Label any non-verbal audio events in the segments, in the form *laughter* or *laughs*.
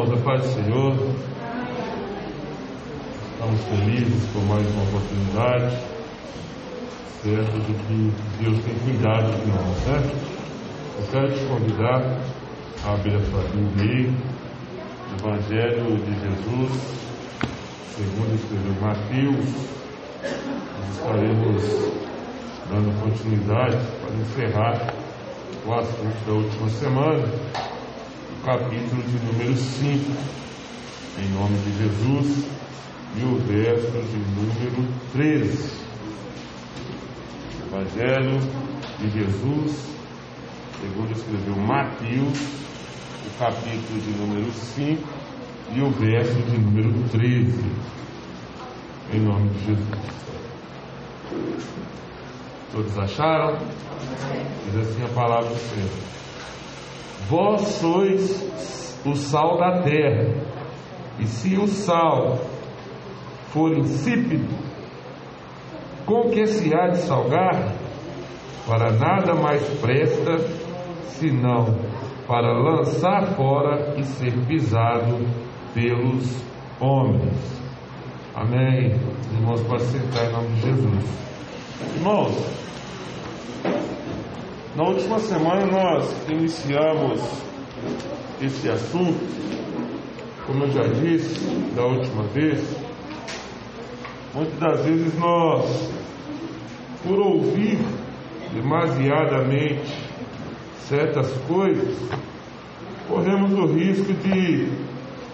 Irmãos, a paz do Senhor. Estamos felizes por mais uma oportunidade, certo de que Deus tem cuidado de nós, né? Eu quero te convidar a abrir a sua Bíblia aí, Evangelho de Jesus, segundo escreveu Mateus. Nós estaremos dando continuidade para encerrar o assunto da última semana, capítulo de número 5, em nome de Jesus, e o verso de número 13. Evangelho de Jesus, segundo escreveu Mateus, o capítulo de número 5 e o verso de número 13. Em nome de Jesus. Todos acharam? Diz assim a palavra do Senhor. Vós sois o sal da terra, e se o sal for insípido, com que se há de salgar? Para nada mais presta, senão para lançar fora e ser pisado pelos homens. Amém. Irmãos, pode sentar em nome de Jesus. Irmãos, na última semana nós iniciamos esse assunto, como eu já disse da última vez, muitas das vezes nós, por ouvir demasiadamente certas coisas, corremos o risco de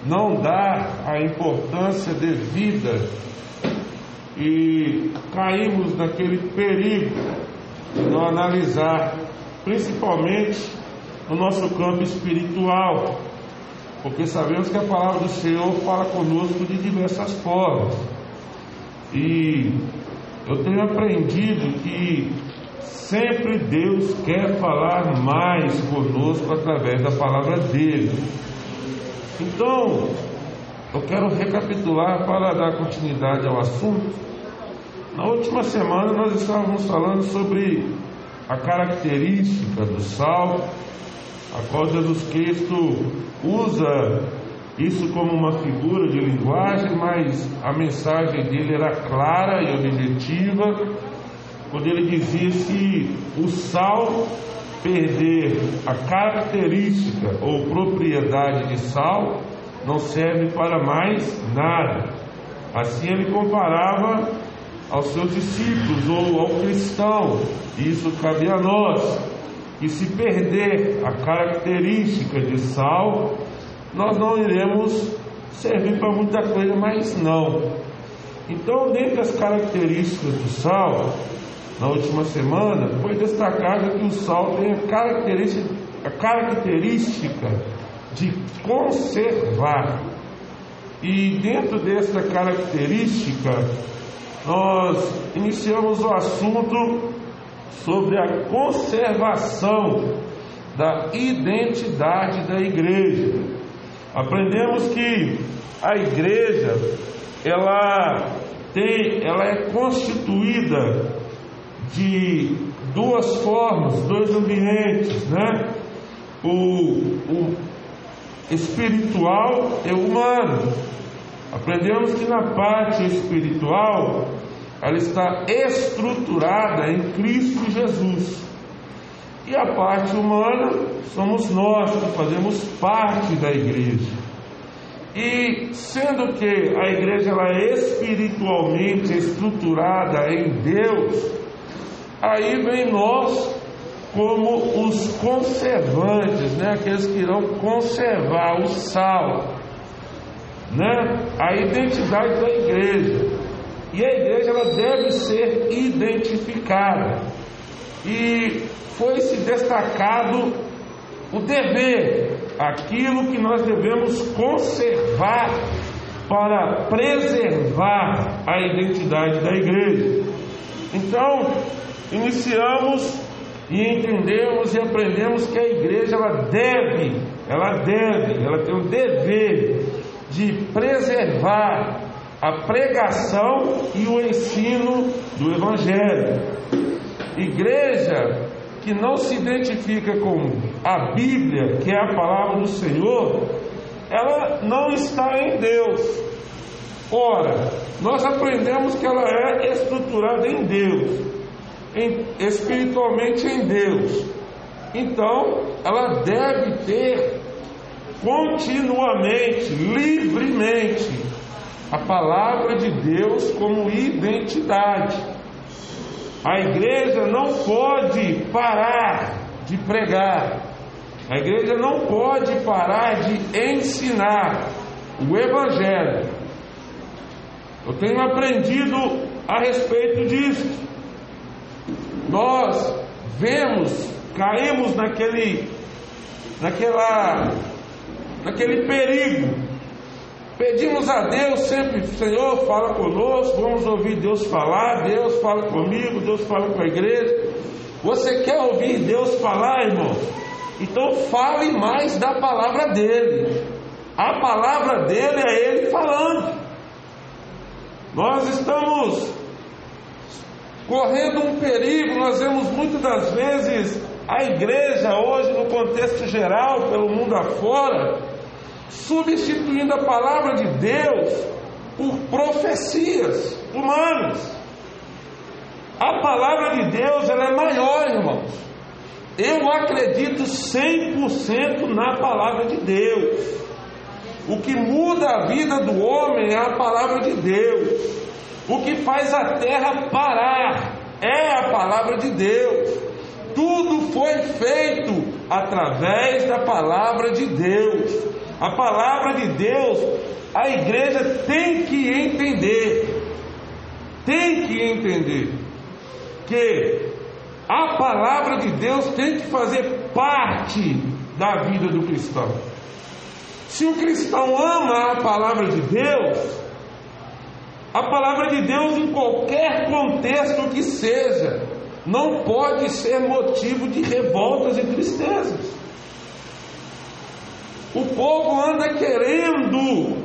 não dar a importância devida e caímos naquele perigo de não analisar, principalmente no nosso campo espiritual, porque sabemos que a palavra do Senhor fala conosco de diversas formas. E eu tenho aprendido que sempre Deus quer falar mais conosco através da palavra dele. Então, eu quero recapitular para dar continuidade ao assunto na última semana nós estávamos falando sobre a característica do sal, a qual Jesus Cristo usa isso como uma figura de linguagem, mas a mensagem dele era clara e objetiva, quando ele dizia se o sal perder a característica ou propriedade de sal, não serve para mais nada. Assim ele comparava aos seus discípulos ou ao cristão, isso cabe a nós, que se perder a característica de sal, nós não iremos servir para muita coisa, mas não. Então, dentre as características do sal, na última semana, foi destacado que o sal tem a característica, a característica de conservar. E dentro dessa característica, nós iniciamos o assunto sobre a conservação da identidade da igreja. Aprendemos que a igreja ela tem, ela é constituída de duas formas, dois ambientes, né? O, o espiritual e humano. Aprendemos que na parte espiritual ela está estruturada em Cristo Jesus. E a parte humana somos nós que fazemos parte da igreja. E sendo que a igreja ela é espiritualmente estruturada em Deus, aí vem nós como os conservantes, né? aqueles que irão conservar o sal, né? a identidade da igreja. E a igreja ela deve ser identificada. E foi se destacado o dever, aquilo que nós devemos conservar para preservar a identidade da igreja. Então, iniciamos e entendemos e aprendemos que a igreja ela deve, ela deve, ela tem o dever de preservar a pregação e o ensino do Evangelho. Igreja que não se identifica com a Bíblia, que é a palavra do Senhor, ela não está em Deus. Ora, nós aprendemos que ela é estruturada em Deus, em, espiritualmente em Deus. Então, ela deve ter continuamente, livremente, a palavra de Deus como identidade. A igreja não pode parar de pregar, a igreja não pode parar de ensinar o Evangelho. Eu tenho aprendido a respeito disso. Nós vemos, caímos naquele, naquela, naquele perigo. Pedimos a Deus sempre, Senhor, fala conosco, vamos ouvir Deus falar, Deus fala comigo, Deus fala com a igreja. Você quer ouvir Deus falar, irmão? Então fale mais da palavra dele. A palavra dele é ele falando. Nós estamos correndo um perigo, nós vemos muitas das vezes a igreja hoje, no contexto geral, pelo mundo afora, substituindo a palavra de Deus por profecias humanas. A palavra de Deus ela é maior, irmãos. Eu acredito 100% na palavra de Deus. O que muda a vida do homem é a palavra de Deus. O que faz a terra parar é a palavra de Deus. Tudo foi feito através da palavra de Deus. A palavra de Deus, a igreja tem que entender. Tem que entender que a palavra de Deus tem que fazer parte da vida do cristão. Se o cristão ama a palavra de Deus, a palavra de Deus, em qualquer contexto que seja, não pode ser motivo de revoltas e tristezas. O povo anda querendo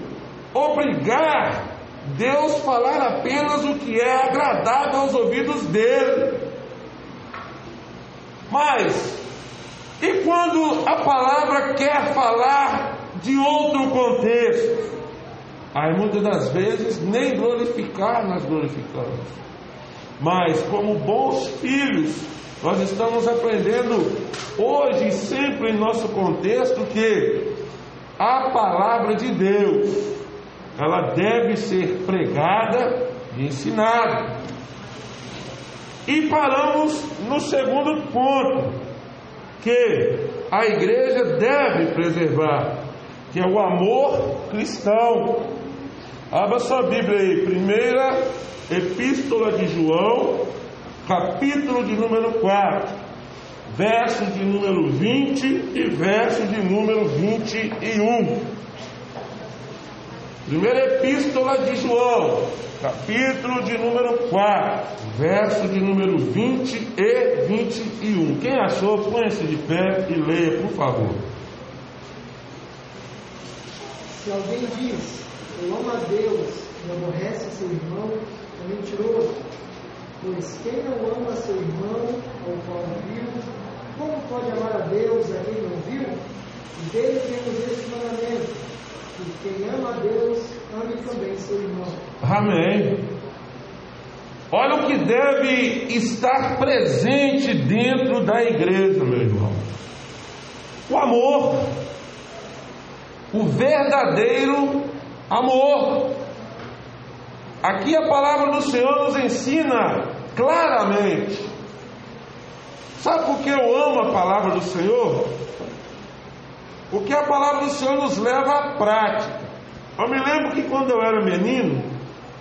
obrigar Deus a falar apenas o que é agradável aos ouvidos dele. Mas, e quando a palavra quer falar de outro contexto? Aí muitas das vezes nem glorificar nós glorificamos. Mas como bons filhos, nós estamos aprendendo hoje e sempre em nosso contexto que a palavra de Deus, ela deve ser pregada e ensinada. E paramos no segundo ponto, que a igreja deve preservar, que é o amor cristão. Abra sua Bíblia aí, primeira epístola de João, capítulo de número 4, verso de número 20 e verso de número 21. Primeira epístola de João, capítulo de número 4, verso de número 20 e 21. Quem achou, põe-se de pé e leia, por favor. Se alguém diz, eu amo a Deus e aborrece seu irmão, é mentiroso. Pois quem não ama seu irmão, ao qual viu, como pode amar a Deus a quem não viu? Dele temos esse mandamento que quem ama a Deus, ame também seu irmão. Amém. Olha o que deve estar presente dentro da igreja, meu irmão. O amor. O verdadeiro amor. Aqui a palavra do Senhor nos ensina claramente. Sabe por que eu amo a palavra do Senhor? Porque a palavra do Senhor nos leva à prática. Eu me lembro que quando eu era menino,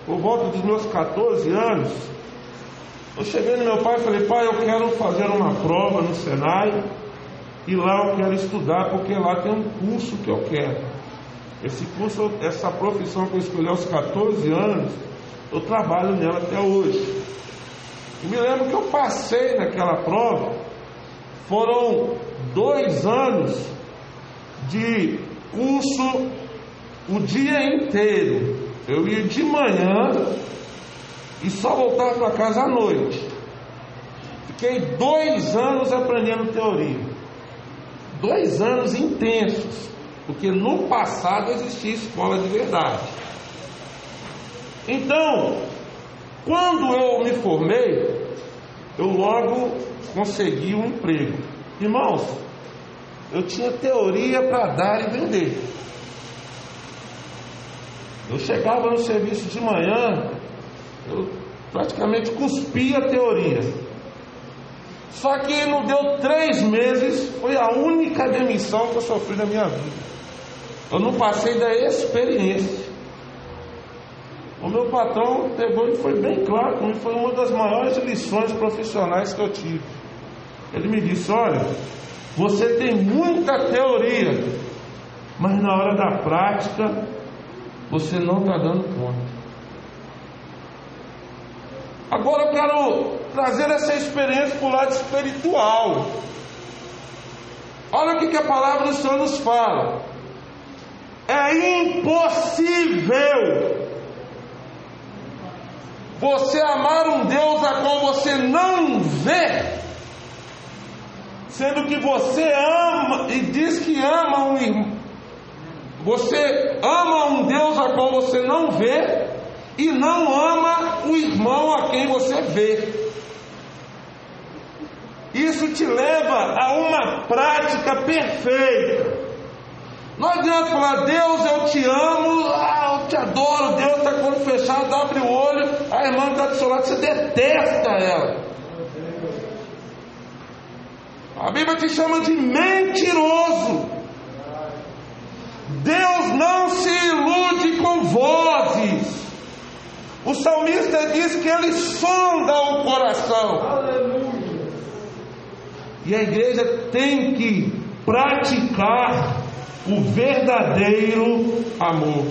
por volta dos meus 14 anos, eu cheguei no meu pai e falei, pai, eu quero fazer uma prova no Senai e lá eu quero estudar, porque lá tem um curso que eu quero. Esse curso, essa profissão que eu escolhi aos 14 anos, eu trabalho nela até hoje. E me lembro que eu passei naquela prova, foram dois anos de curso o dia inteiro. Eu ia de manhã e só voltava para casa à noite. Fiquei dois anos aprendendo teoria. Dois anos intensos. Porque no passado existia escola de verdade. Então, quando eu me formei, eu logo consegui um emprego. Irmãos, eu tinha teoria para dar e vender. Eu chegava no serviço de manhã, eu praticamente cuspia a teoria. Só que não deu três meses, foi a única demissão que eu sofri na minha vida. Eu não passei da experiência. O meu patrão pegou e foi bem claro comigo, foi uma das maiores lições profissionais que eu tive. Ele me disse: Olha, você tem muita teoria, mas na hora da prática você não está dando conta. Agora eu quero trazer essa experiência para o lado espiritual. Olha o que, que a palavra do Senhor nos fala. É impossível você amar um Deus a qual você não vê, sendo que você ama e diz que ama um irmão. Você ama um Deus a qual você não vê e não ama o irmão a quem você vê. Isso te leva a uma prática perfeita. Não adianta falar, Deus, eu te amo, ah, eu te adoro, Deus está com o olho fechado, abre o olho, a irmã está do seu lado, você detesta ela. A Bíblia te chama de mentiroso. Deus não se ilude com vozes. O salmista diz que ele sonda o coração. Aleluia. E a igreja tem que praticar o verdadeiro amor.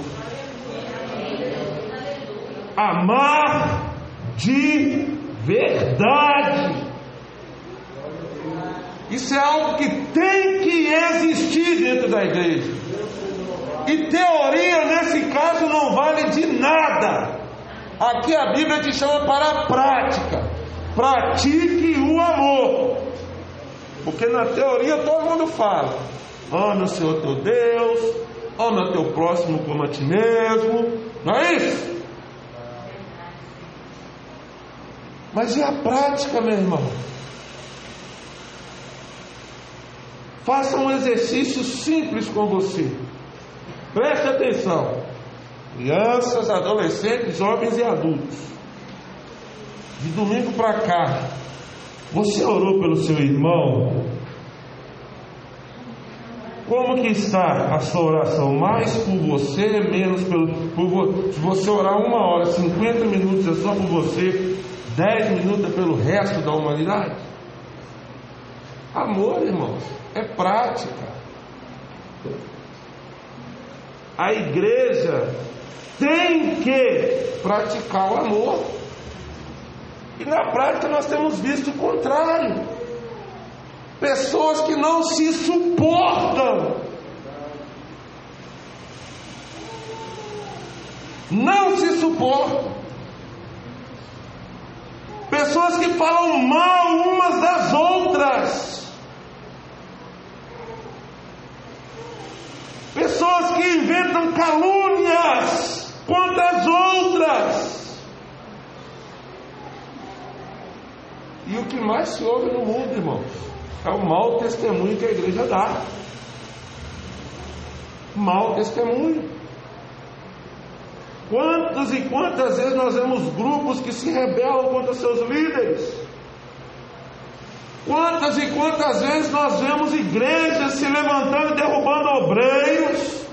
Amar de verdade. Isso é algo que tem que existir dentro da igreja. E teoria, nesse caso, não vale de nada. Aqui a Bíblia te chama para a prática. Pratique o amor. Porque na teoria todo mundo fala. Ame o Senhor teu Deus, ame o teu próximo como a ti mesmo. Não é isso? Mas e a prática, meu irmão? Faça um exercício simples com você. Preste atenção. Crianças, adolescentes, jovens e adultos. De domingo para cá, você orou pelo seu irmão? Como que está a sua oração? Mais por você, menos pelo. Por, se você orar uma hora, 50 minutos é só por você, 10 minutos é pelo resto da humanidade? Amor, irmãos, é prática. A igreja tem que praticar o amor. E na prática nós temos visto o contrário. Pessoas que não se suportam. Não se suportam. Pessoas que falam mal umas das outras. Pessoas que inventam calúnias contra as outras. E o que mais se ouve no mundo, irmãos? É o mau testemunho que a igreja dá. Mau testemunho. Quantas e quantas vezes nós vemos grupos que se rebelam contra seus líderes? Quantas e quantas vezes nós vemos igrejas se levantando e derrubando obreiros?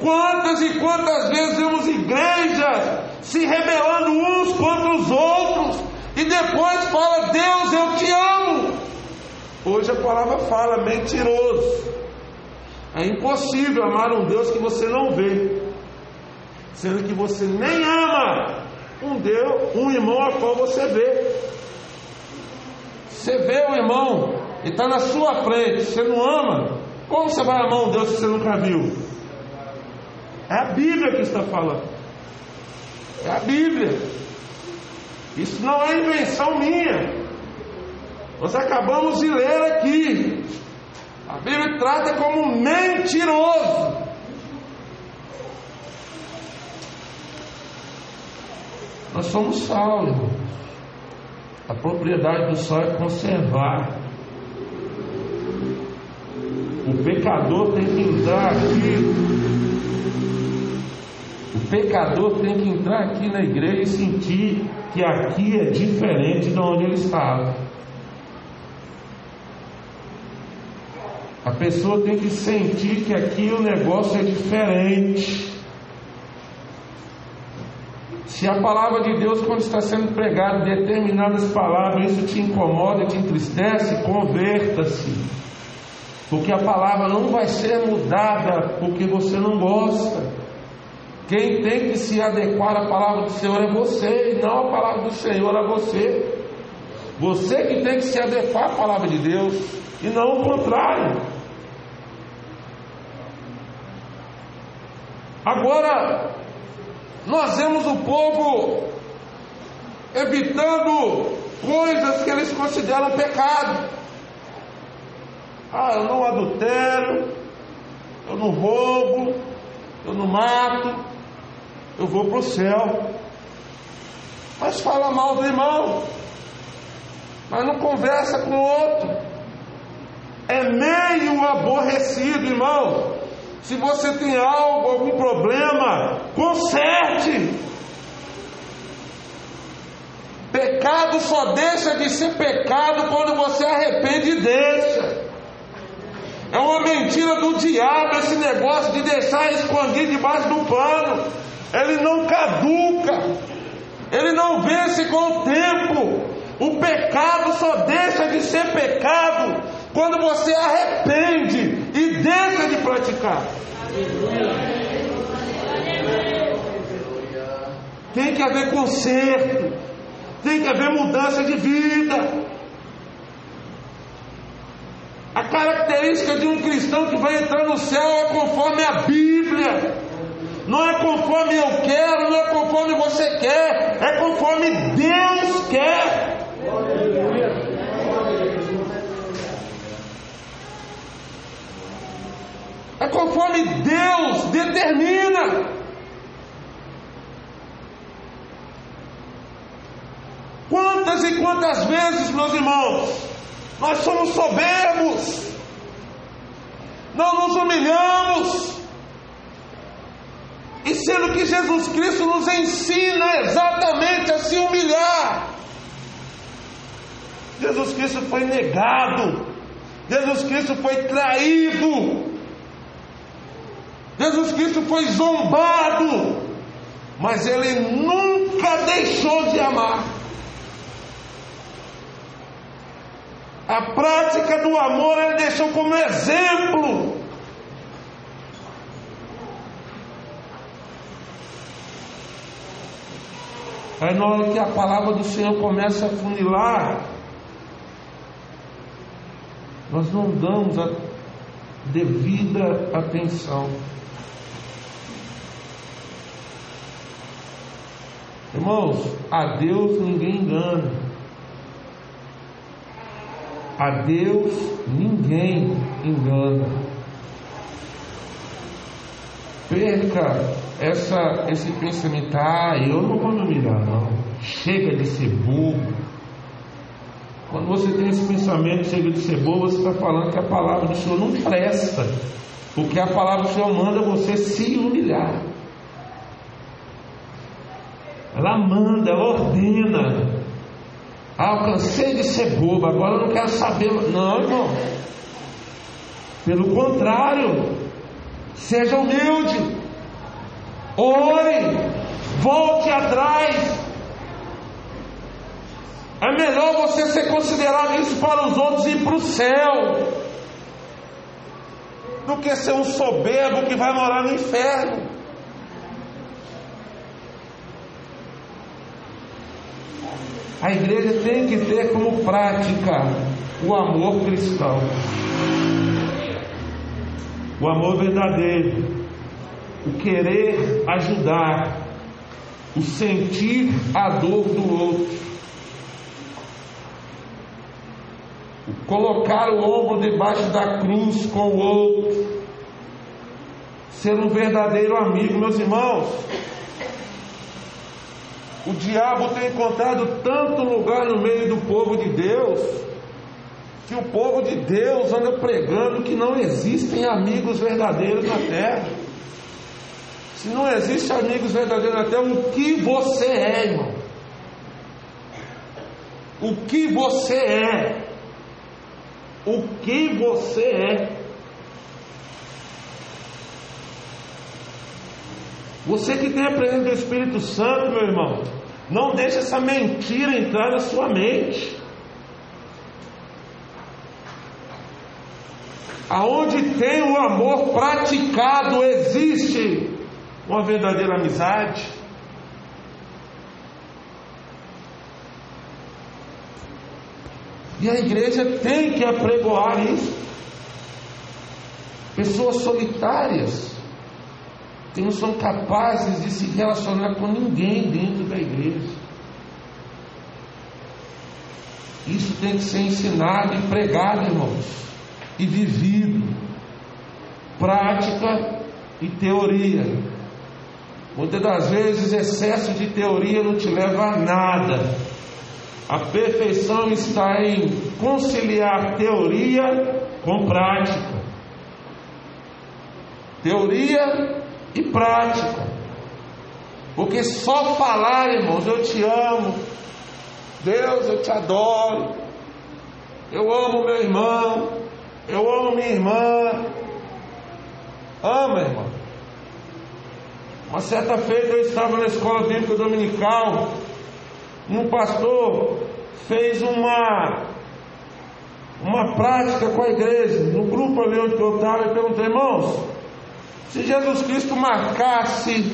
Quantas e quantas vezes vemos igrejas se rebelando uns contra os outros e depois fala: Deus, eu te amo. Hoje a palavra fala mentiroso. É impossível amar um Deus que você não vê, sendo que você nem ama um Deus, um irmão a qual você vê. Você vê o irmão e está na sua frente, você não ama, como você vai amar um Deus que você nunca viu? É a Bíblia que está falando. É a Bíblia. Isso não é invenção minha. Nós acabamos de ler aqui. A Bíblia trata como mentiroso. Nós somos sal. A propriedade do sal é conservar. O pecador tem que entrar aqui. O pecador tem que entrar aqui na igreja e sentir que aqui é diferente de onde ele estava. A pessoa tem que sentir que aqui o negócio é diferente. Se a palavra de Deus, quando está sendo pregada, determinadas palavras, isso te incomoda, te entristece, converta-se. Porque a palavra não vai ser mudada porque você não gosta. Quem tem que se adequar à palavra do Senhor é você, e não a palavra do Senhor a você. Você que tem que se adequar à palavra de Deus, e não o contrário. Agora, nós vemos o povo evitando coisas que eles consideram pecado. Ah, eu não adultero, eu não roubo, eu não mato, eu vou para o céu. Mas fala mal do irmão, mas não conversa com o outro. É meio aborrecido, irmão. Se você tem algo, algum problema, conserte. Pecado só deixa de ser pecado quando você arrepende e deixa. É uma mentira do diabo esse negócio de deixar escondido debaixo do pano. Ele não caduca. Ele não vence com o tempo. O pecado só deixa de ser pecado quando você arrepende e deixa de praticar. Tem que haver conserto, tem que haver mudança de vida. A característica de um cristão que vai entrar no céu é conforme a Bíblia. Não é conforme eu quero, não é conforme você quer, é conforme Deus quer. É conforme Deus determina. Quantas e quantas vezes, meus irmãos, nós somos soberbos, não nos humilhamos, e sendo que Jesus Cristo nos ensina exatamente a se humilhar. Jesus Cristo foi negado, Jesus Cristo foi traído, Jesus Cristo foi zombado, mas ele nunca deixou de amar. A prática do amor ele deixou como exemplo. Aí na hora que a palavra do Senhor começa a funilar, nós não damos a devida atenção. Irmãos, a Deus ninguém engana. A Deus ninguém engana. Perca essa, esse pensamento, ah, eu não vou me humilhar, não. Chega de ser bobo. Quando você tem esse pensamento, chega de ser bobo, você está falando que a palavra do Senhor não presta. Porque a palavra do Senhor manda você se humilhar. Ela manda, ela ordena. Ah, eu cansei de ser bobo, agora não quero saber. Não, irmão. Pelo contrário, seja humilde. Ore, volte atrás. É melhor você ser considerado isso para os outros e para o céu, do que ser um soberbo que vai morar no inferno. A igreja tem que ter como prática o amor cristão, o amor verdadeiro, o querer ajudar, o sentir a dor do outro, o colocar o ombro debaixo da cruz com o outro, ser um verdadeiro amigo, meus irmãos. O diabo tem encontrado tanto lugar no meio do povo de Deus, que o povo de Deus anda pregando que não existem amigos verdadeiros na terra. Se não existe amigos verdadeiros na terra, o que você é, irmão? O que você é? O que você é? Você que tem a presença do Espírito Santo, meu irmão, não deixe essa mentira entrar na sua mente. Aonde tem o amor praticado, existe uma verdadeira amizade. E a igreja tem que apregoar isso. Pessoas solitárias que não são capazes de se relacionar com ninguém dentro da igreja. Isso tem que ser ensinado e pregado, irmãos, e vivido. Prática e teoria. Muitas das vezes, excesso de teoria não te leva a nada. A perfeição está em conciliar teoria com prática. Teoria e prática. Porque só falar, irmãos, eu te amo, Deus, eu te adoro, eu amo meu irmão, eu amo minha irmã. Ama, irmão. Uma certa feita eu estava na escola bíblica dominical, um pastor fez uma uma prática com a igreja, no grupo ali onde eu estava, e perguntei, irmãos, se Jesus Cristo marcasse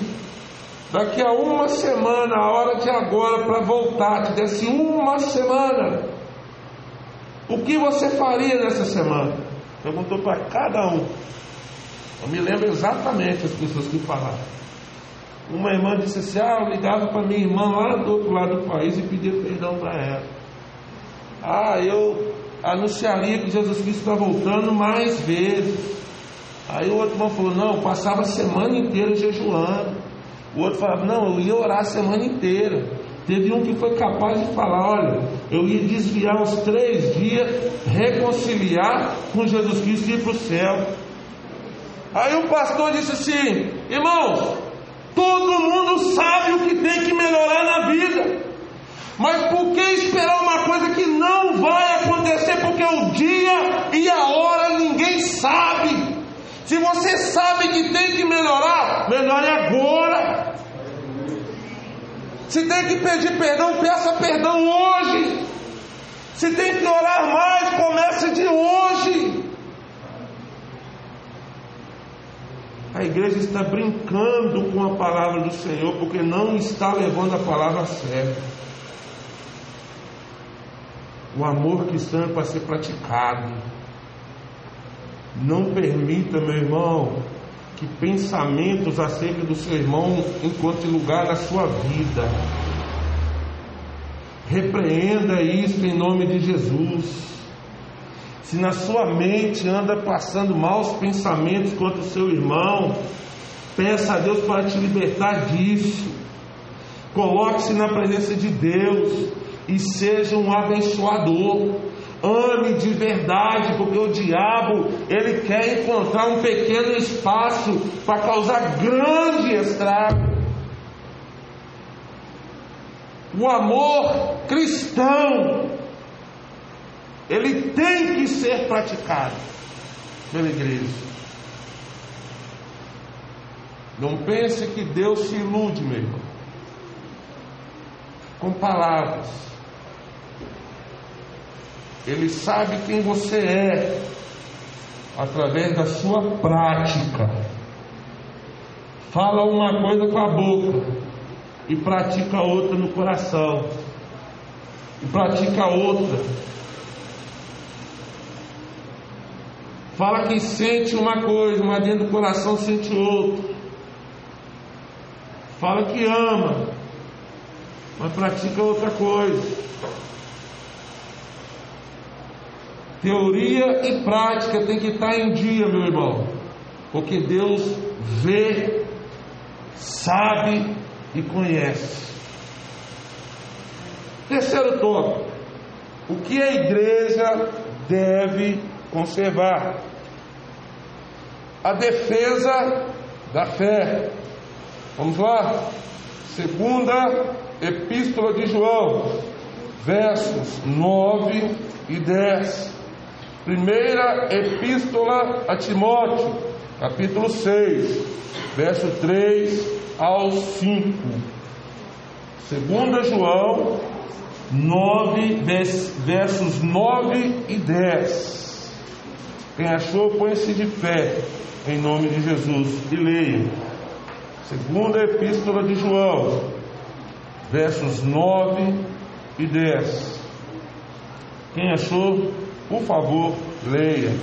daqui a uma semana, a hora de agora, para voltar, te desse uma semana, o que você faria nessa semana? Perguntou para cada um. Eu me lembro exatamente as pessoas que falaram. Uma irmã disse assim: Ah, eu ligava para minha irmã lá do outro lado do país e pedia perdão para ela. Ah, eu anunciaria que Jesus Cristo está voltando mais vezes. Aí o outro irmão falou: Não, eu passava a semana inteira jejuando. O outro falava: Não, eu ia orar a semana inteira. Teve um que foi capaz de falar: Olha, eu ia desviar os três dias, reconciliar com Jesus Cristo e ir para o céu. Aí o pastor disse assim: Irmãos, todo mundo sabe o que tem que melhorar na vida. Mas por que esperar uma coisa que não vai acontecer? Porque o dia e a hora ninguém sabe. Se você sabe que tem que melhorar, melhore agora. Se tem que pedir perdão, peça perdão hoje. Se tem que orar mais, comece de hoje. A igreja está brincando com a palavra do Senhor porque não está levando a palavra a sério. O amor cristão é para ser praticado. Não permita, meu irmão, que pensamentos acerca do seu irmão encontrem lugar na sua vida. Repreenda isso em nome de Jesus. Se na sua mente anda passando maus pensamentos contra o seu irmão, peça a Deus para te libertar disso. Coloque-se na presença de Deus e seja um abençoador. Ame de verdade, porque o diabo ele quer encontrar um pequeno espaço para causar grande estrago. O amor cristão ele tem que ser praticado pela igreja. Não pense que Deus se ilude, meu irmão, com palavras. Ele sabe quem você é através da sua prática. Fala uma coisa com a boca e pratica outra no coração. E pratica outra. Fala que sente uma coisa, mas dentro do coração sente outra. Fala que ama, mas pratica outra coisa. Teoria e prática tem que estar em dia, meu irmão, porque Deus vê, sabe e conhece. Terceiro tópico: o que a igreja deve conservar? A defesa da fé. Vamos lá? Segunda Epístola de João, versos 9 e 10. Primeira Epístola a Timóteo, capítulo 6, verso 3 ao 5. Segunda João 9, versos 9 e 10. Quem achou, põe-se de pé, em nome de Jesus, e leia. Segunda Epístola de João, versos 9 e 10. Quem achou, por favor, leia.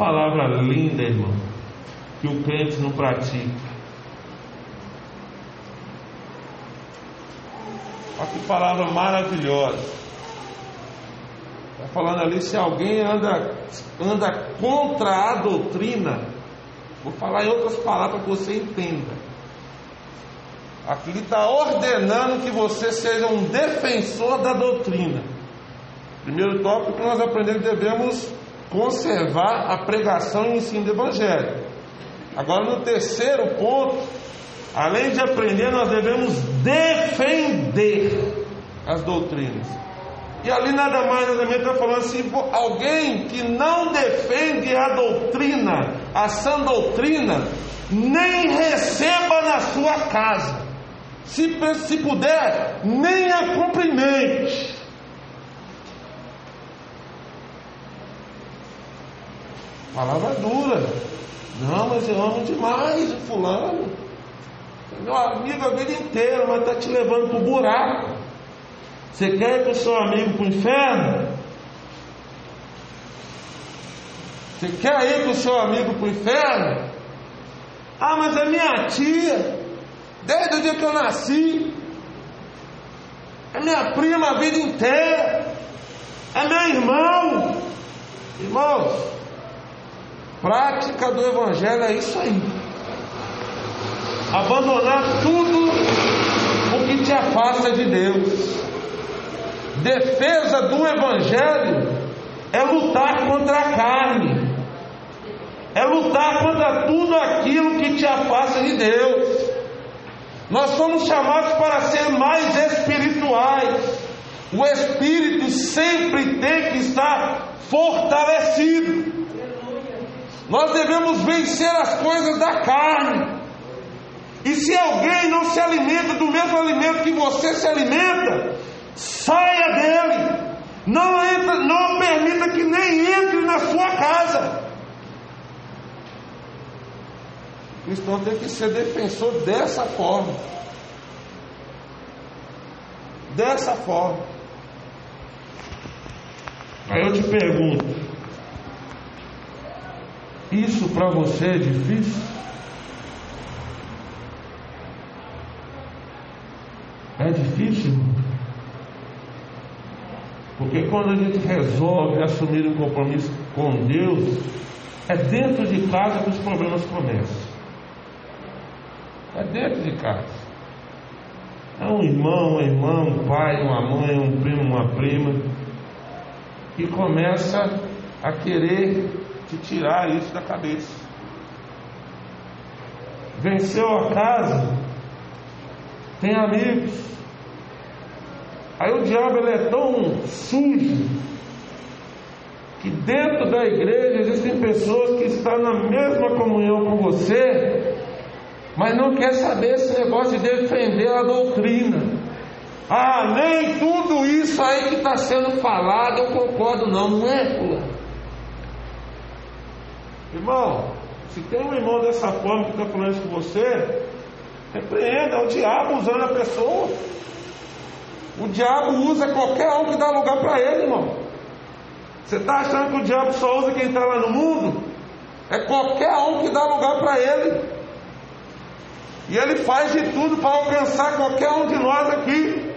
Palavra linda, irmão, que o crente não pratica. Olha que palavra maravilhosa. Está falando ali, se alguém anda, anda contra a doutrina, vou falar em outras palavras para que você entenda. Aqui está ordenando que você seja um defensor da doutrina. Primeiro tópico que nós aprendemos devemos conservar a pregação e ensino do Evangelho. Agora, no terceiro ponto, além de aprender, nós devemos defender as doutrinas. E ali nada mais nada menos está falando assim: alguém que não defende a doutrina, a sã doutrina, nem receba na sua casa. Se, se puder, nem a cumprimente. Palavra dura. Não, mas eu amo demais o fulano. Meu amigo a vida inteira, mas está te levando para o buraco. Você quer com o seu amigo para o inferno? Você quer ir com o seu amigo para o inferno? Ah, mas é minha tia, desde o dia que eu nasci, é minha prima a vida inteira, é meu irmão. Irmãos, Prática do Evangelho é isso aí. Abandonar tudo o que te afasta de Deus. Defesa do Evangelho é lutar contra a carne, é lutar contra tudo aquilo que te afasta de Deus. Nós somos chamados para ser mais espirituais. O espírito sempre tem que estar fortalecido. Nós devemos vencer as coisas da carne. E se alguém não se alimenta do mesmo alimento que você se alimenta, saia dele. Não, entra, não permita que nem entre na sua casa. O cristão tem que ser defensor dessa forma. Dessa forma. Aí eu te pergunto: isso para você é difícil? É difícil? Porque quando a gente resolve assumir um compromisso com Deus, é dentro de casa que os problemas começam. É dentro de casa. É um irmão, uma irmã, um pai, uma mãe, um primo, uma prima, que começa a querer te tirar isso da cabeça. Venceu a casa, tem amigos. Aí o diabo ele é tão sujo que dentro da igreja existem pessoas que estão na mesma comunhão com você, mas não quer saber esse negócio de defender a doutrina. Ah, nem tudo isso aí que está sendo falado eu concordo, não, não é, fulano. Irmão, se tem um irmão dessa forma que está falando isso com você, repreenda, é o diabo usando a pessoa. O diabo usa qualquer um que dá lugar para ele, irmão. Você está achando que o diabo só usa quem está lá no mundo? É qualquer um que dá lugar para ele. E ele faz de tudo para alcançar qualquer um de nós aqui.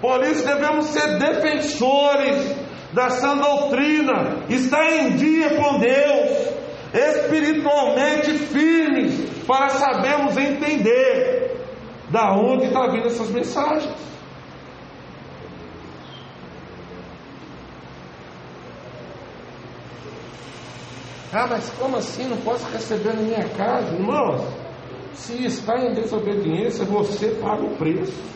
Por isso devemos ser defensores da sã doutrina, estar em dia com Deus, espiritualmente firmes, para sabermos entender da onde está vindo essas mensagens. Ah, mas como assim? Não posso receber na minha casa? Irmãos, se está em desobediência, você paga o preço.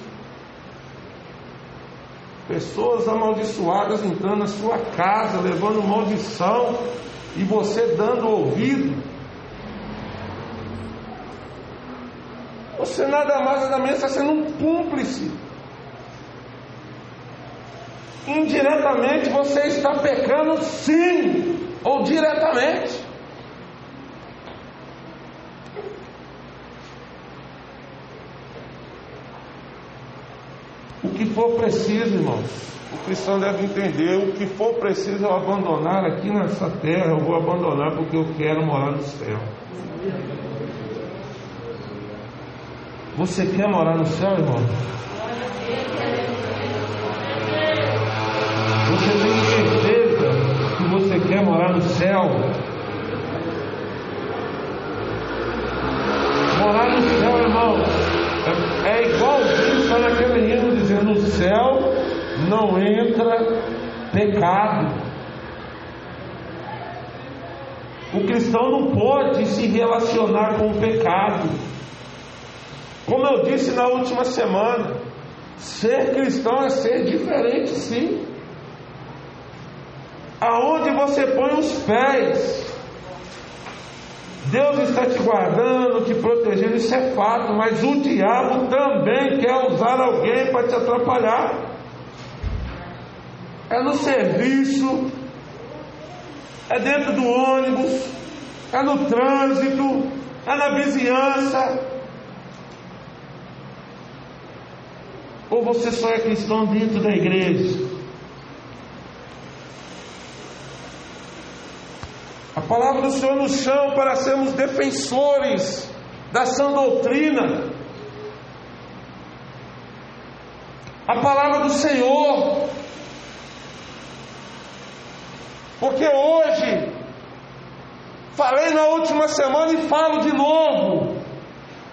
Pessoas amaldiçoadas entrando na sua casa, levando maldição, e você dando ouvido. Você nada mais nada menos está sendo um cúmplice. Indiretamente você está pecando sim, ou diretamente. O que for preciso, irmãos, o cristão deve entender: o que for preciso eu abandonar aqui nessa terra, eu vou abandonar porque eu quero morar no céu. Você quer morar no céu, irmão? Você tem certeza que você quer morar no céu? Morar no céu, irmão, é, é igualzinho só naquele hino no céu não entra pecado. O cristão não pode se relacionar com o pecado. Como eu disse na última semana, ser cristão é ser diferente, sim. Aonde você põe os pés, Deus está te guardando, te protegendo, isso é fato, mas o diabo também quer usar alguém para te atrapalhar. É no serviço, é dentro do ônibus, é no trânsito, é na vizinhança. Ou você só é cristão dentro da igreja? A palavra do Senhor nos chama para sermos defensores da sã doutrina. A palavra do Senhor. Porque hoje, falei na última semana e falo de novo,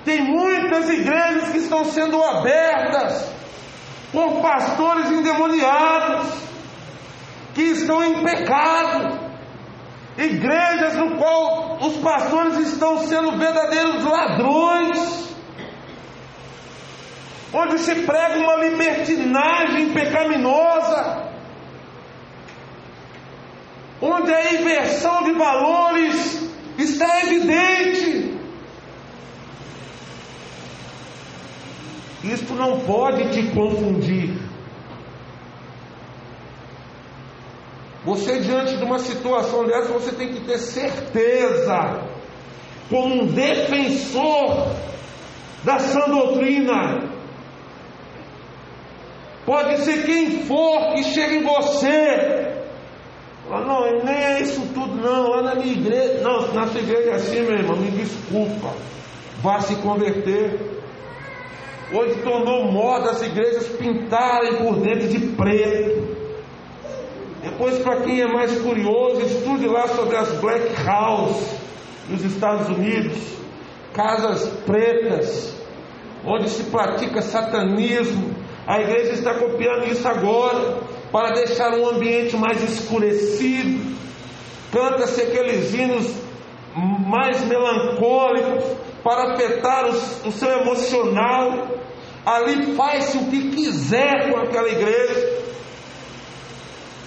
tem muitas igrejas que estão sendo abertas por pastores endemoniados, que estão em pecado, igrejas no qual os pastores estão sendo verdadeiros ladrões, onde se prega uma libertinagem pecaminosa, onde a inversão de valores está evidente. Isto não pode te confundir. Você, diante de uma situação dessa, você tem que ter certeza, como um defensor da sã doutrina. Pode ser quem for que chegue em você. Fala, não, nem é isso tudo, não. Lá na minha igreja. Não, na sua igreja é assim, meu irmão, me desculpa. Vá se converter. Hoje tornou moda as igrejas pintarem por dentro de preto. Depois, para quem é mais curioso, estude lá sobre as Black House nos Estados Unidos, casas pretas, onde se pratica satanismo. A igreja está copiando isso agora, para deixar um ambiente mais escurecido. Canta-se aqueles hinos mais melancólicos, para afetar o, o seu emocional. Ali faz-se o que quiser com aquela igreja.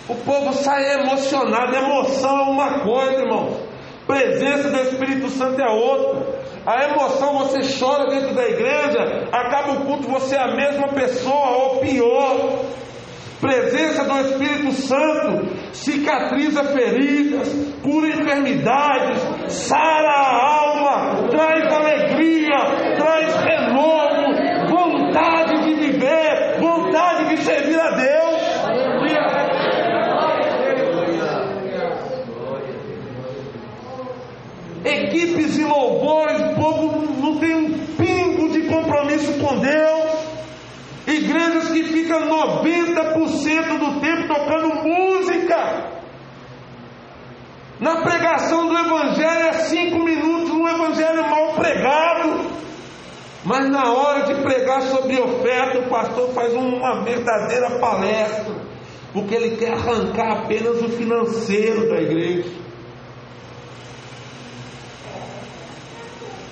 O povo sai emocionado. Emoção é uma coisa, irmão. Presença do Espírito Santo é outra. A emoção, você chora dentro da igreja, acaba o culto, você é a mesma pessoa, ou pior. Presença do Espírito Santo cicatriza feridas, cura enfermidades, sara a alma, traz alegria, traz renovo, vontade de viver, vontade de servir a Deus. Equipes de louvores, o povo não tem um pingo de compromisso com Deus. Igrejas que ficam 90% do tempo tocando música. Na pregação do Evangelho é cinco minutos, um Evangelho mal pregado. Mas na hora de pregar sobre oferta, o pastor faz uma verdadeira palestra, porque ele quer arrancar apenas o financeiro da igreja.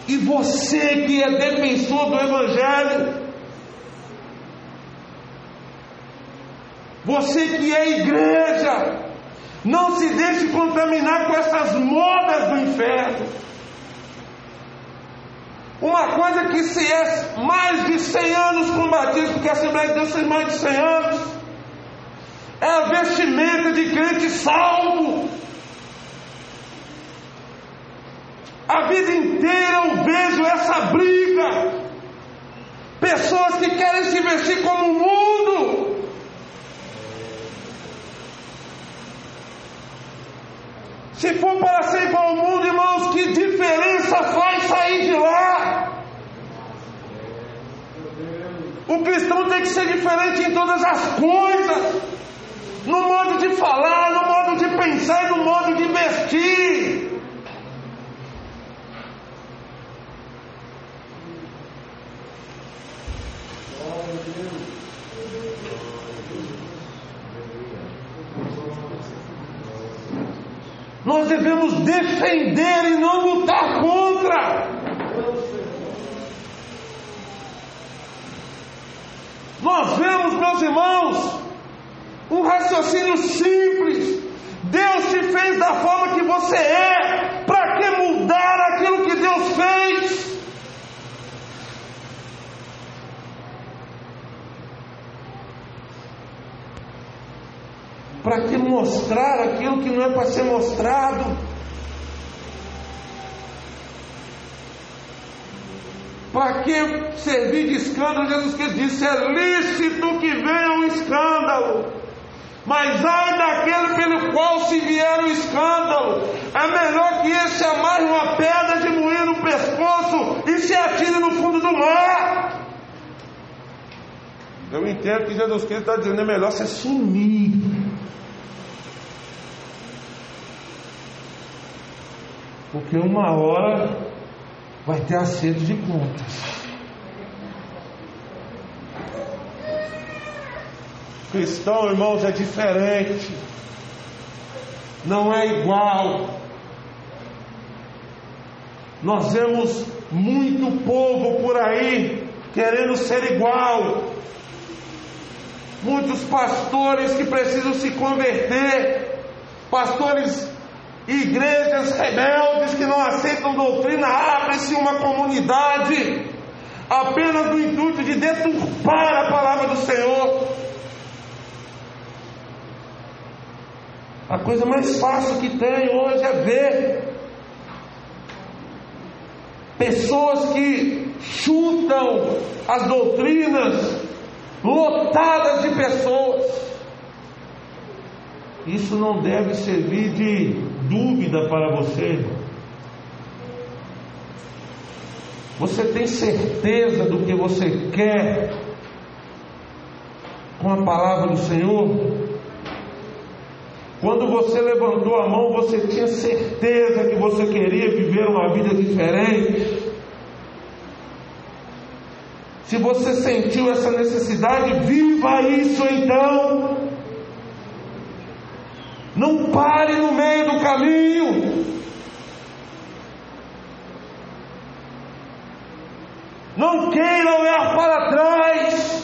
E você que é defensor do Evangelho, você que é igreja, não se deixe contaminar com essas modas do inferno. Uma coisa que se é mais de 100 anos combatido, porque a Assembleia de Deus tem mais de 100 anos, é a vestimenta de crente salvo. A vida inteira eu vejo essa briga. Pessoas que querem se vestir como o mundo. Se for para ser igual ao mundo, irmãos, que diferença faz sair de lá? O cristão tem que ser diferente em todas as coisas, no modo de falar, no modo de pensar no modo de vestir. Nós devemos defender e não lutar contra. Nós vemos, meus irmãos, um raciocínio simples. Deus te fez da forma que você é. Para que mudar aquilo que Deus fez? Para que mostrar aquilo que não é para ser mostrado? Para que servir de escândalo? Jesus Cristo disse: é lícito que venha um escândalo, mas ai daquele pelo qual se vier o escândalo, é melhor que esse amarre uma pedra de moinho no pescoço e se atire no fundo do mar. Eu entendo que Jesus Cristo está dizendo: é melhor você sumir. Porque uma hora vai ter acerto de contas. Cristão, irmãos, é diferente. Não é igual. Nós vemos muito povo por aí querendo ser igual. Muitos pastores que precisam se converter, pastores igrejas rebeldes que não aceitam doutrina, abre-se uma comunidade apenas no intuito de deturpar a palavra do Senhor. A coisa mais fácil que tem hoje é ver pessoas que chutam as doutrinas lotadas de pessoas. Isso não deve servir de dúvida para você. Você tem certeza do que você quer com a palavra do Senhor? Quando você levantou a mão, você tinha certeza que você queria viver uma vida diferente? Se você sentiu essa necessidade, viva isso então. Não pare no meio do caminho. Não queira olhar para trás.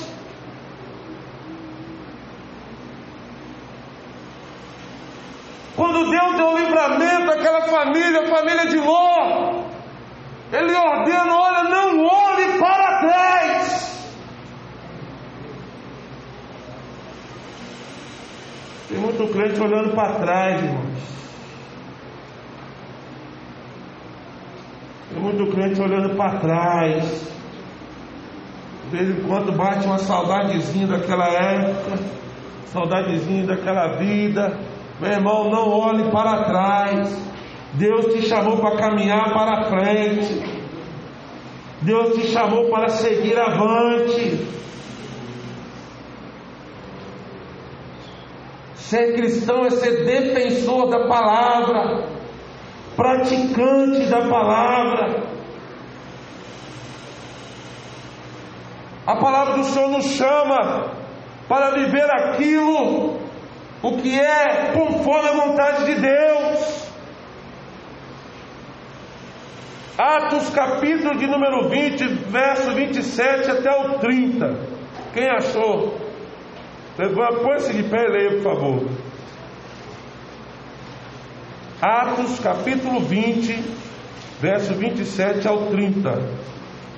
Quando Deus deu o livramento àquela família, a família de Ló, Ele ordena: olha, não olhe para trás. Tem muito crente olhando para trás, irmãos. Tem muito crente olhando para trás. De vez em quando bate uma saudadezinha daquela época, saudadezinha daquela vida. Meu irmão, não olhe para trás. Deus te chamou para caminhar para frente. Deus te chamou para seguir avante. Ser cristão é ser defensor da palavra, praticante da palavra. A palavra do Senhor nos chama para viver aquilo, o que é conforme a vontade de Deus. Atos capítulo de número 20, verso 27 até o 30. Quem achou? Põe-se de pé e leia, por favor. Atos capítulo 20, verso 27 ao 30.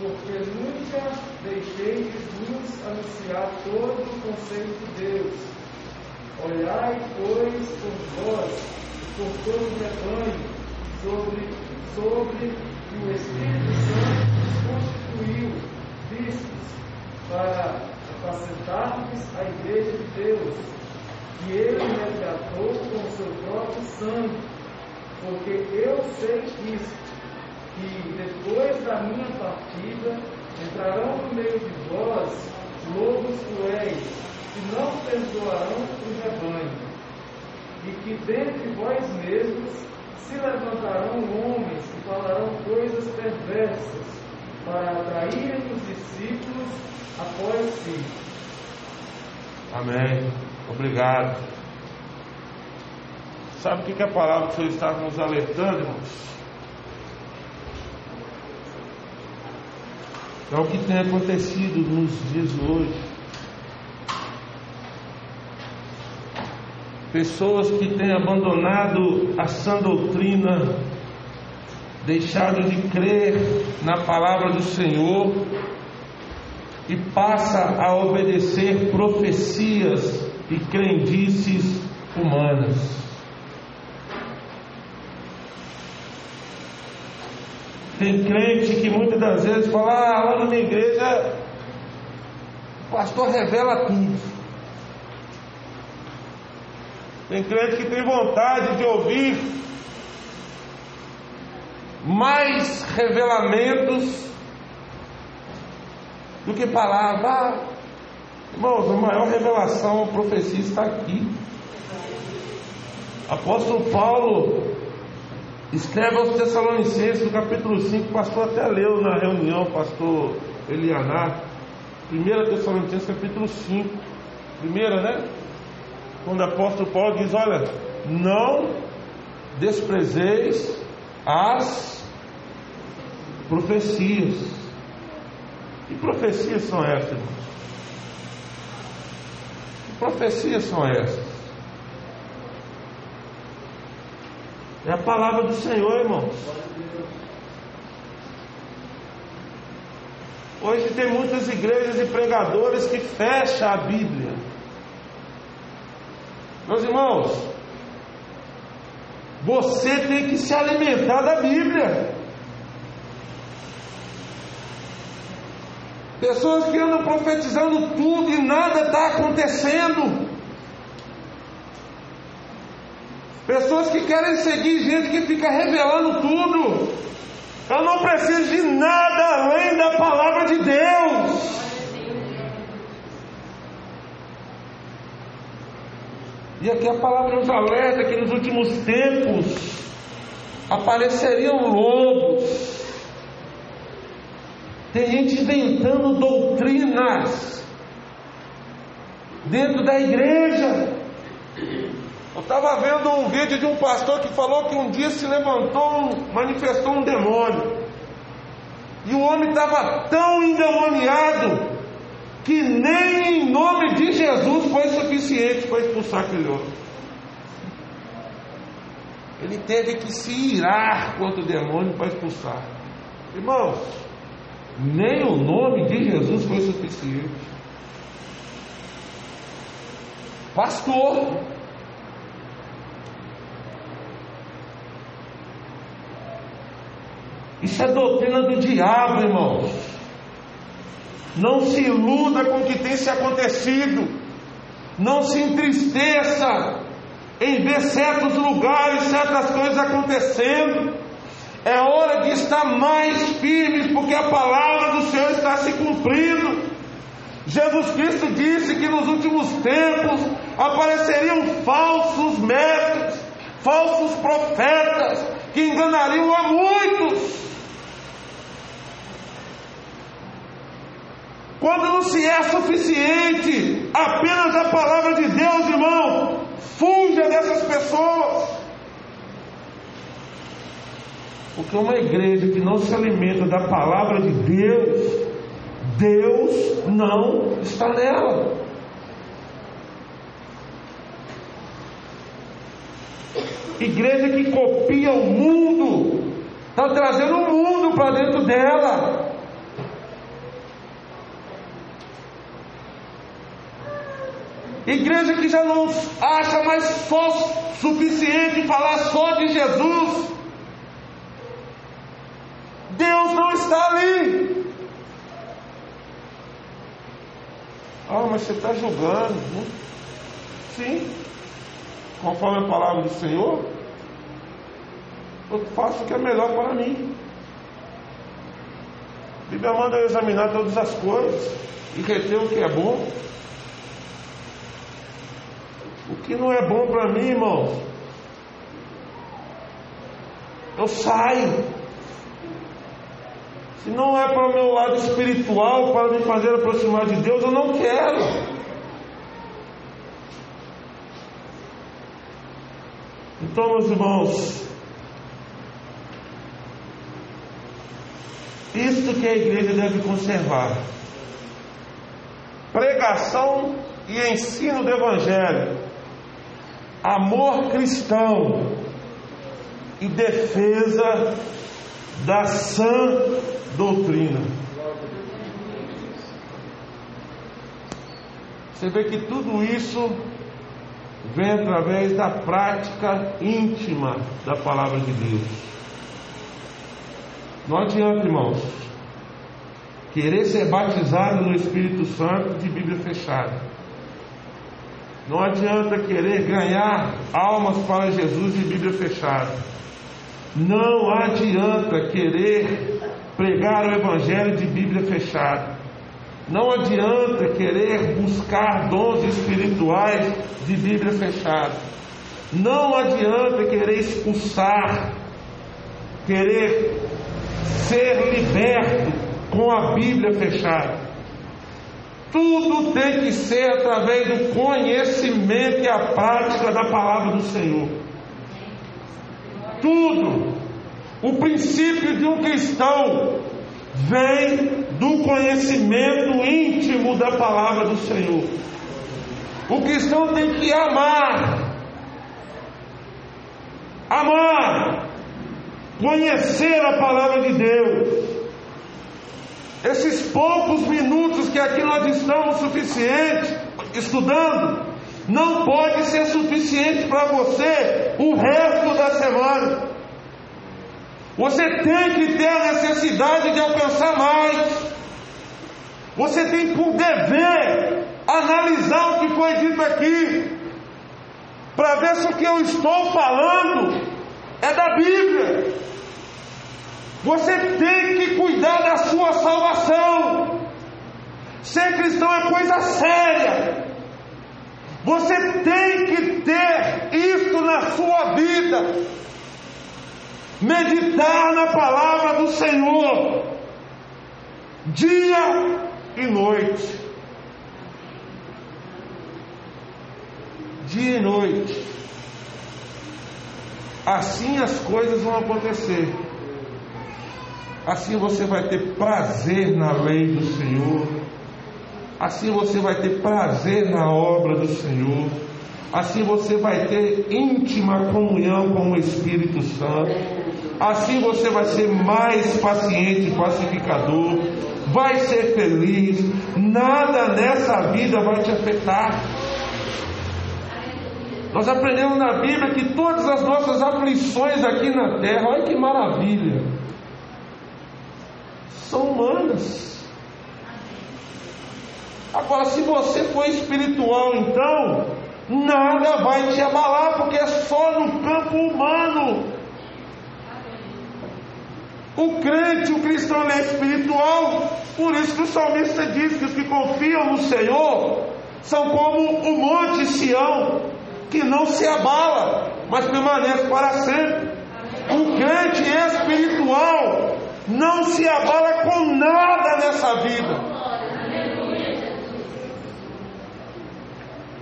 Porque nunca deixei de vos anunciar todo o conselho de Deus. Olhai, pois, por vós por todo o rebanho, sobre, sobre que o Espírito Santo constituiu bispos para apacentar-vos a igreja de Deus, que ele resgatou com o seu próprio sangue, porque eu sei isso, que depois da minha partida entrarão no meio de vós lobos cruéis, que não perdoarão o rebanho, e que dentre vós mesmos se levantarão homens que falarão coisas perversas para atraírem os discípulos si. Amém. Obrigado. Sabe o que, que a palavra que o Senhor está nos alertando, irmãos? É o que tem acontecido nos dias hoje. pessoas que têm abandonado a sã doutrina, deixado de crer na palavra do Senhor e passa a obedecer profecias e crendices humanas. Tem crente que muitas das vezes fala, ah, lá na minha igreja o pastor revela tudo. Tem crente que tem vontade de ouvir mais revelamentos do que palavra. Ah, irmãos, a maior revelação, a profecia está aqui. Apóstolo Paulo escreve aos Tessalonicenses, no capítulo 5, o pastor até leu na reunião, pastor Elianar. 1 Tessalonicenses, capítulo 5. Primeira, né? quando o apóstolo Paulo diz: Olha, não desprezeis as profecias. Que profecias são essas, irmãos? Que profecias são essas? É a palavra do Senhor, irmãos. Hoje tem muitas igrejas e pregadores que fecham a Bíblia. Meus irmãos, você tem que se alimentar da Bíblia. Pessoas que andam profetizando tudo e nada está acontecendo. Pessoas que querem seguir gente que fica revelando tudo. Eu não preciso de nada além da palavra de Deus. E aqui a palavra nos alerta que nos últimos tempos apareceriam lobos. Tem gente inventando doutrinas dentro da igreja. Eu estava vendo um vídeo de um pastor que falou que um dia se levantou, manifestou um demônio. E o homem estava tão endemoniado que nem em nome de Jesus foi suficiente para expulsar aquele homem. Ele teve que se irar contra o demônio para expulsar. Irmãos, nem o nome de Jesus foi suficiente. Pastor. Isso é doutrina do diabo, irmãos. Não se iluda com o que tem se acontecido. Não se entristeça em ver certos lugares, certas coisas acontecendo. É hora de estar mais firmes, porque a palavra do Senhor está se cumprindo. Jesus Cristo disse que nos últimos tempos apareceriam falsos mestres, falsos profetas, que enganariam a muitos. Quando não se é suficiente apenas a palavra de Deus, irmão, fuja dessas pessoas. Porque uma igreja que não se alimenta da palavra de Deus, Deus não está nela. Igreja que copia o mundo, está trazendo o mundo para dentro dela. Igreja que já não acha mais só suficiente falar só de Jesus. Deus não está ali. Ah, mas você está julgando. Né? Sim. Conforme a palavra do Senhor, eu faço o que é melhor para mim. A Bíblia manda eu examinar todas as coisas e reter o que é bom. O que não é bom para mim, irmão, eu saio. Se não é para o meu lado espiritual, para me fazer aproximar de Deus, eu não quero. Então, meus irmãos, isto que a igreja deve conservar: pregação e ensino do Evangelho, amor cristão e defesa da sã doutrina. Você vê que tudo isso vem através da prática íntima da palavra de Deus. Não adianta, irmãos, querer ser batizado no Espírito Santo de Bíblia fechada. Não adianta querer ganhar almas para Jesus de Bíblia fechada. Não adianta querer pregar o Evangelho de Bíblia fechada. Não adianta querer buscar dons espirituais de Bíblia fechada. Não adianta querer expulsar, querer ser liberto com a Bíblia fechada. Tudo tem que ser através do conhecimento e a prática da palavra do Senhor tudo. O princípio de um cristão vem do conhecimento íntimo da palavra do Senhor. O cristão tem que amar, amar, conhecer a palavra de Deus. Esses poucos minutos que aqui nós estamos suficientes estudando, não pode ser suficiente para você o resto da semana. Você tem que ter a necessidade de alcançar mais. Você tem por dever analisar o que foi dito aqui, para ver se o que eu estou falando é da Bíblia. Você tem que cuidar da sua salvação. Ser cristão é coisa séria. Você tem que ter isso na sua vida. Meditar na palavra do Senhor, dia e noite. Dia e noite. Assim as coisas vão acontecer. Assim você vai ter prazer na lei do Senhor Assim você vai ter prazer na obra do Senhor. Assim você vai ter íntima comunhão com o Espírito Santo. Assim você vai ser mais paciente pacificador. Vai ser feliz. Nada nessa vida vai te afetar. Nós aprendemos na Bíblia que todas as nossas aflições aqui na terra, olha que maravilha. são humanas. Agora, se você for espiritual, então, nada vai te abalar, porque é só no campo humano. O crente, o cristão, é espiritual, por isso que o salmista diz que os que confiam no Senhor são como o monte Sião, que não se abala, mas permanece para sempre. O crente espiritual não se abala com nada nessa vida.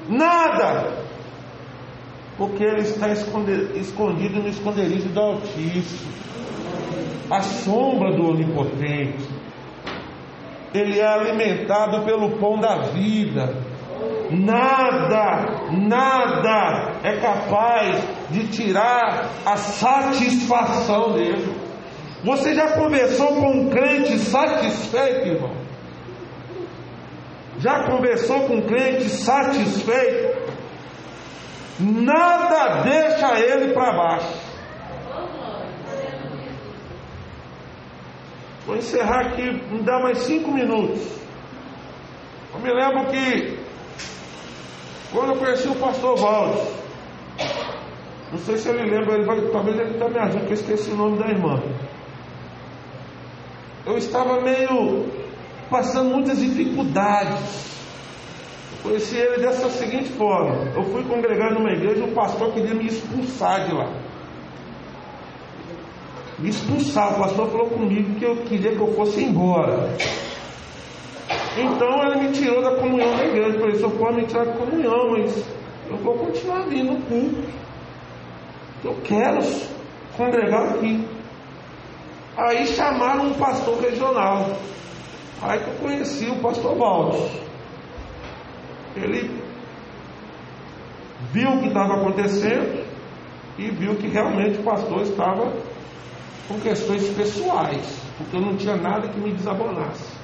Nada. Porque ele está escondido no esconderijo do Altíssimo, a sombra do Onipotente. Ele é alimentado pelo pão da vida. Nada, nada é capaz de tirar a satisfação dele. Você já conversou com um crente satisfeito, irmão? Já conversou com um crente satisfeito? Nada deixa ele para baixo. Vou encerrar aqui, me dá mais cinco minutos. Eu me lembro que quando eu conheci o pastor Valdes, não sei se ele lembra, ele vai, talvez ele está me ajudando, que eu esqueci o nome da irmã. Eu estava meio passando muitas dificuldades. Eu conheci ele dessa seguinte forma: eu fui congregar numa igreja e o pastor queria me expulsar de lá. Me expulsar. O pastor falou comigo que eu queria que eu fosse embora. Então ele me tirou da comunhão da igreja. Eu falei: só pode me tirar da comunhão, mas eu vou continuar vindo no culto. Eu quero congregar aqui. Aí chamaram um pastor regional. Aí que eu conheci o pastor Valdes. Ele viu o que estava acontecendo e viu que realmente o pastor estava com questões pessoais, porque eu não tinha nada que me desabonasse.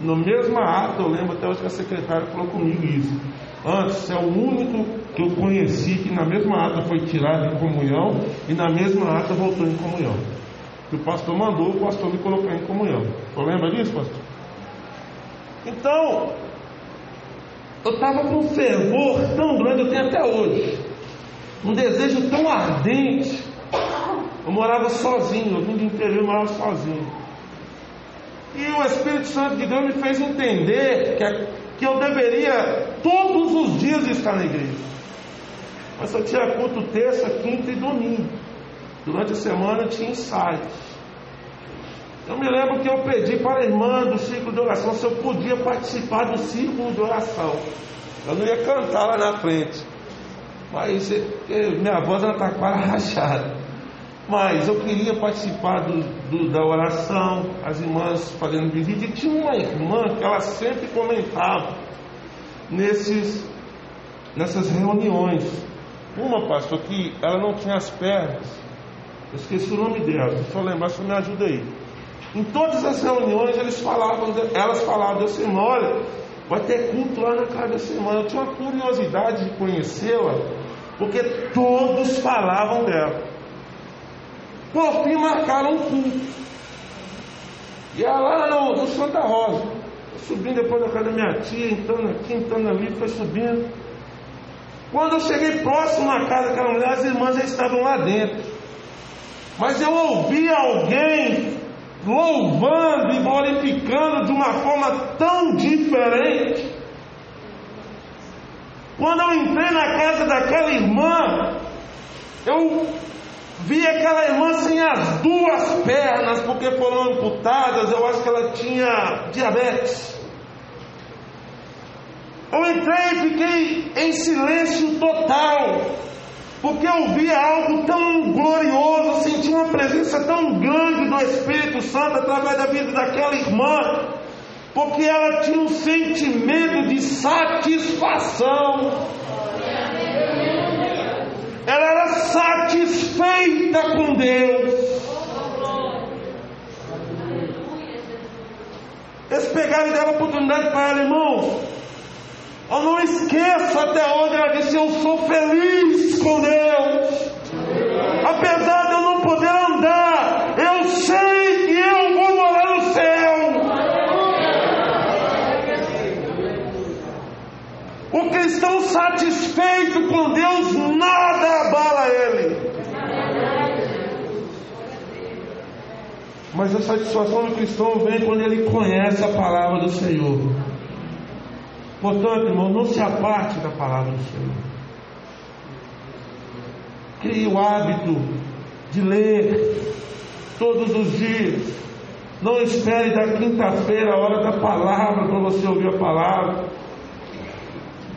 No mesmo ato, eu lembro até hoje que a secretária falou comigo isso. Antes, é o único que eu conheci que na mesma ata foi tirado em comunhão e na mesma ata voltou em comunhão que o pastor mandou o pastor me colocar em comunhão. Você lembra disso, pastor? Então, eu estava com um fervor tão grande, eu tenho até hoje, um desejo tão ardente. Eu morava sozinho, eu vim do interior e morava sozinho. E o Espírito Santo de Deus me fez entender que, que eu deveria todos os dias estar na igreja. Mas só tinha culto terça, quinta e domingo. Durante a semana tinha ensaios. Eu me lembro que eu pedi para a irmã do círculo de oração se eu podia participar do círculo de oração. Eu não ia cantar lá na frente. Mas minha voz está quase *laughs* rachada. Mas eu queria participar do, do, da oração, as irmãs fazendo visita. E tinha uma irmã que ela sempre comentava nesses, nessas reuniões. Uma, pastor, que ela não tinha as pernas. Eu esqueci o nome dela, se eu lembrar, você me ajuda aí. Em todas as reuniões eles falavam, elas falavam dessa irmã, olha, vai ter culto lá na casa dessa irmã. Eu tinha uma curiosidade de conhecê-la, porque todos falavam dela. Por fim marcaram um culto. E ela lá no, no Santa Rosa, subindo depois da casa da minha tia, entrando aqui, entrando ali, foi subindo. Quando eu cheguei próximo à casa daquela mulher, as irmãs já estavam lá dentro. Mas eu ouvi alguém louvando e glorificando de uma forma tão diferente. Quando eu entrei na casa daquela irmã, eu vi aquela irmã sem as duas pernas, porque foram amputadas, eu acho que ela tinha diabetes. Eu entrei e fiquei em silêncio total porque eu via algo tão glorioso, senti uma presença tão grande do Espírito Santo através da vida daquela irmã, porque ela tinha um sentimento de satisfação. Ela era satisfeita com Deus. Eles pegaram dela a oportunidade para ela, irmão. Eu não esqueço até onde ela disse: Eu sou feliz com Deus. Apesar de eu não poder andar, eu sei que eu vou morar no céu. Cristão satisfeito com Deus, nada abala ele. Mas a satisfação do cristão vem quando ele conhece a palavra do Senhor. Portanto, irmão, não se aparte da palavra do Senhor. Crie o hábito de ler todos os dias. Não espere da quinta-feira, a hora da palavra, para você ouvir a palavra.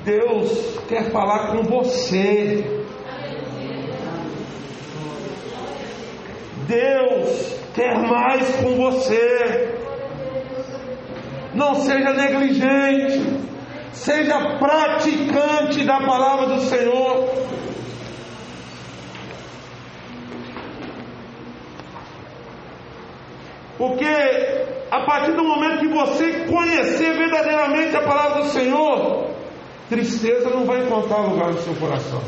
Deus quer falar com você. Deus quer mais com você. Não seja negligente, seja praticante da palavra do Senhor. Porque a partir do momento que você conhecer verdadeiramente a palavra do Senhor, tristeza não vai encontrar lugar no seu coração.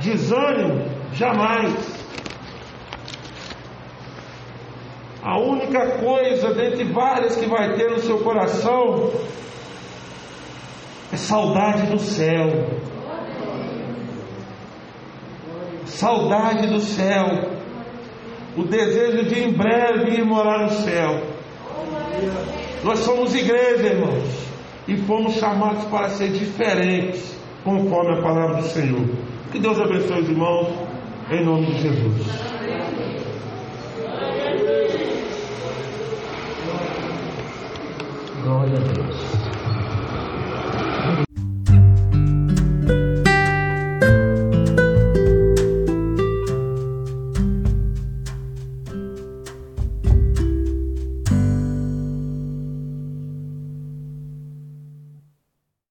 Desânimo, jamais. A única coisa dentre várias que vai ter no seu coração é saudade do céu. Saudade do céu. O desejo de em breve ir morar no céu. Nós somos igreja, irmãos, e fomos chamados para ser diferentes, conforme a palavra do Senhor. Que Deus abençoe os irmãos, em nome de Jesus. Glória a Deus.